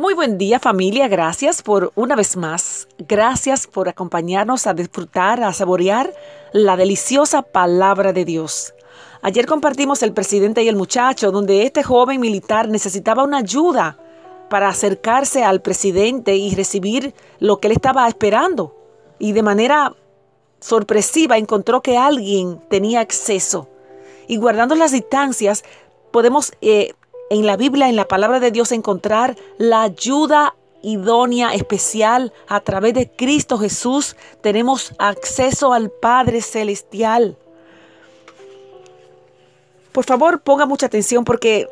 Muy buen día familia, gracias por una vez más, gracias por acompañarnos a disfrutar, a saborear la deliciosa palabra de Dios. Ayer compartimos el presidente y el muchacho, donde este joven militar necesitaba una ayuda para acercarse al presidente y recibir lo que él estaba esperando. Y de manera sorpresiva encontró que alguien tenía acceso. Y guardando las distancias, podemos eh, en la Biblia, en la palabra de Dios, encontrar la ayuda idónea, especial, a través de Cristo Jesús, tenemos acceso al Padre Celestial. Por favor, ponga mucha atención porque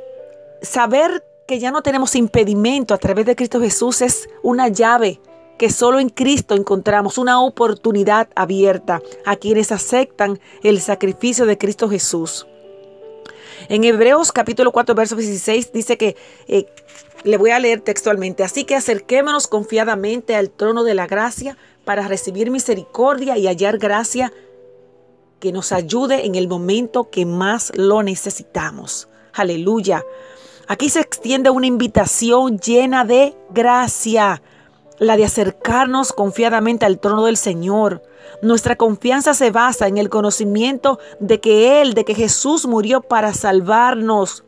saber que ya no tenemos impedimento a través de Cristo Jesús es una llave que solo en Cristo encontramos una oportunidad abierta a quienes aceptan el sacrificio de Cristo Jesús. En Hebreos capítulo 4, verso 16 dice que, eh, le voy a leer textualmente, así que acerquémonos confiadamente al trono de la gracia para recibir misericordia y hallar gracia que nos ayude en el momento que más lo necesitamos. Aleluya. Aquí se extiende una invitación llena de gracia la de acercarnos confiadamente al trono del Señor. Nuestra confianza se basa en el conocimiento de que Él, de que Jesús murió para salvarnos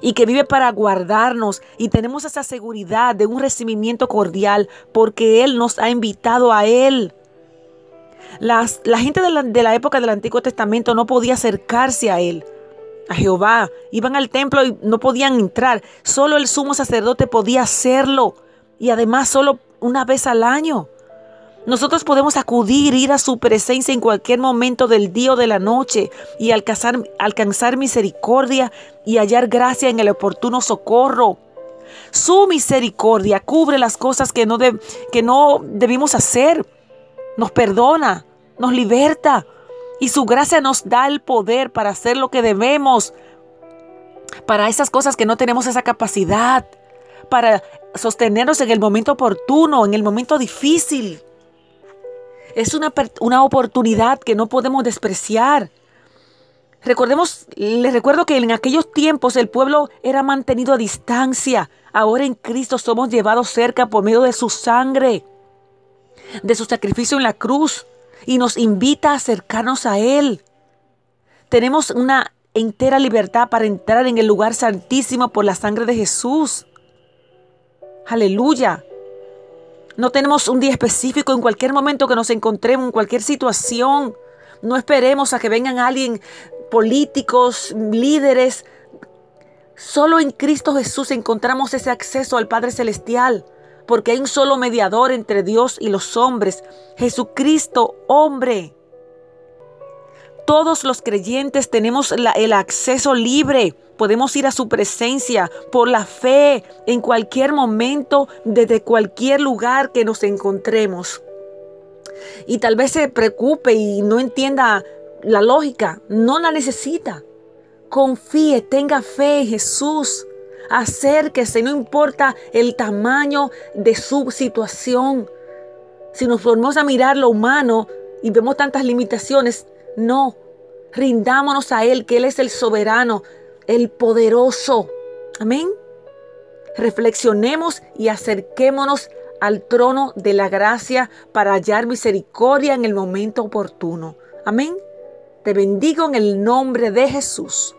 y que vive para guardarnos y tenemos esa seguridad de un recibimiento cordial porque Él nos ha invitado a Él. Las, la gente de la, de la época del Antiguo Testamento no podía acercarse a Él a Jehová. Iban al templo y no podían entrar. Solo el sumo sacerdote podía hacerlo y además solo una vez al año. Nosotros podemos acudir, ir a su presencia en cualquier momento del día o de la noche y alcanzar, misericordia y hallar gracia en el oportuno socorro. Su misericordia cubre las cosas que no, que no debimos hacer. Nos perdona, nos liberta y su gracia nos da el poder para hacer lo que debemos. Para esas cosas que no tenemos esa capacidad. Para sostenernos en el momento oportuno, en el momento difícil. Es una, una oportunidad que no podemos despreciar. Recordemos, les recuerdo que en aquellos tiempos el pueblo era mantenido a distancia. Ahora en Cristo somos llevados cerca por medio de su sangre, de su sacrificio en la cruz, y nos invita a acercarnos a Él. Tenemos una entera libertad para entrar en el lugar santísimo por la sangre de Jesús. Aleluya. No tenemos un día específico en cualquier momento que nos encontremos, en cualquier situación. No esperemos a que vengan alguien, políticos, líderes. Solo en Cristo Jesús encontramos ese acceso al Padre Celestial, porque hay un solo mediador entre Dios y los hombres, Jesucristo hombre. Todos los creyentes tenemos el acceso libre. Podemos ir a su presencia por la fe en cualquier momento, desde cualquier lugar que nos encontremos. Y tal vez se preocupe y no entienda la lógica. No la necesita. Confíe, tenga fe en Jesús. Acérquese, no importa el tamaño de su situación. Si nos formamos a mirar lo humano y vemos tantas limitaciones, no, rindámonos a Él, que Él es el soberano, el poderoso. Amén. Reflexionemos y acerquémonos al trono de la gracia para hallar misericordia en el momento oportuno. Amén. Te bendigo en el nombre de Jesús.